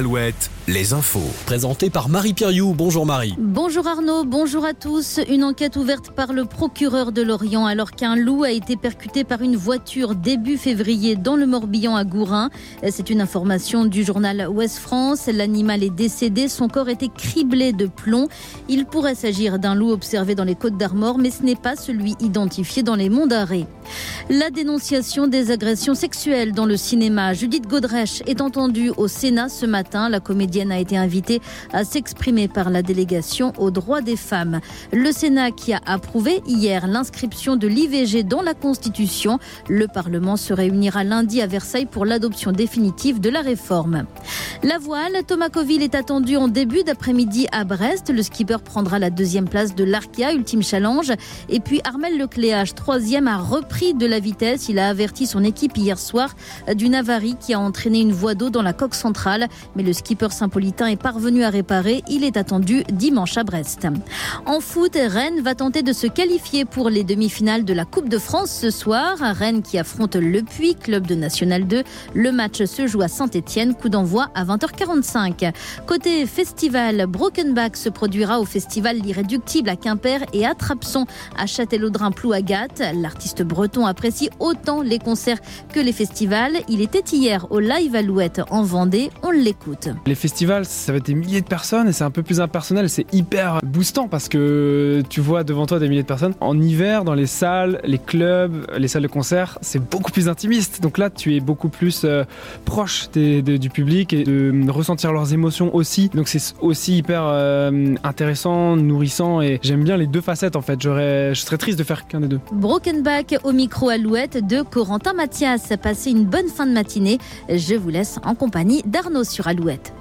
Alouette, les infos. Présenté par Marie Piriou. Bonjour Marie. Bonjour Arnaud, bonjour à tous. Une enquête ouverte par le procureur de Lorient alors qu'un loup a été percuté par une voiture début février dans le Morbihan à Gourin. C'est une information du journal Ouest France. L'animal est décédé, son corps était criblé de plomb. Il pourrait s'agir d'un loup observé dans les Côtes d'Armor, mais ce n'est pas celui identifié dans les monts d'Arrée. La dénonciation des agressions sexuelles dans le cinéma. Judith Godrèche est entendue au Sénat ce matin. La comédienne a été invitée à s'exprimer par la délégation aux droits des femmes. Le Sénat qui a approuvé hier l'inscription de l'IVG dans la Constitution. Le Parlement se réunira lundi à Versailles pour l'adoption définitive de la réforme. La voile, Thomas Coville est attendu en début d'après-midi à Brest. Le skipper prendra la deuxième place de l'Arkia, ultime challenge. Et puis Armel Lecléage, troisième, a repris de la vitesse. Il a averti son équipe hier soir d'une avarie qui a entraîné une voie d'eau dans la coque centrale. Mais le skipper Saint-Politain est parvenu à réparer. Il est attendu dimanche à Brest. En foot, Rennes va tenter de se qualifier pour les demi-finales de la Coupe de France ce soir. Rennes qui affronte Le Puy, club de National 2. Le match se joue à Saint-Etienne. Coup d'envoi à 20h45. Côté festival, Brokenback se produira au festival L'Irréductible à Quimper et à Trapson à Châtelleraudrin-Plouagat. L'artiste breton apprécie autant les concerts que les festivals. Il était hier au Live Alouette en Vendée. On l'écoute. Les festivals, ça va être des milliers de personnes et c'est un peu plus impersonnel. C'est hyper boostant parce que tu vois devant toi des milliers de personnes. En hiver, dans les salles, les clubs, les salles de concert, c'est beaucoup plus intimiste. Donc là, tu es beaucoup plus euh, proche du public et de ressentir leurs émotions aussi. Donc c'est aussi hyper euh, intéressant, nourrissant et j'aime bien les deux facettes en fait. J'aurais, je serais triste de faire qu'un des deux. Broken Back au micro Alouette de Corentin Mathias. Passez une bonne fin de matinée. Je vous laisse en compagnie d'Arnaud sur Alouette.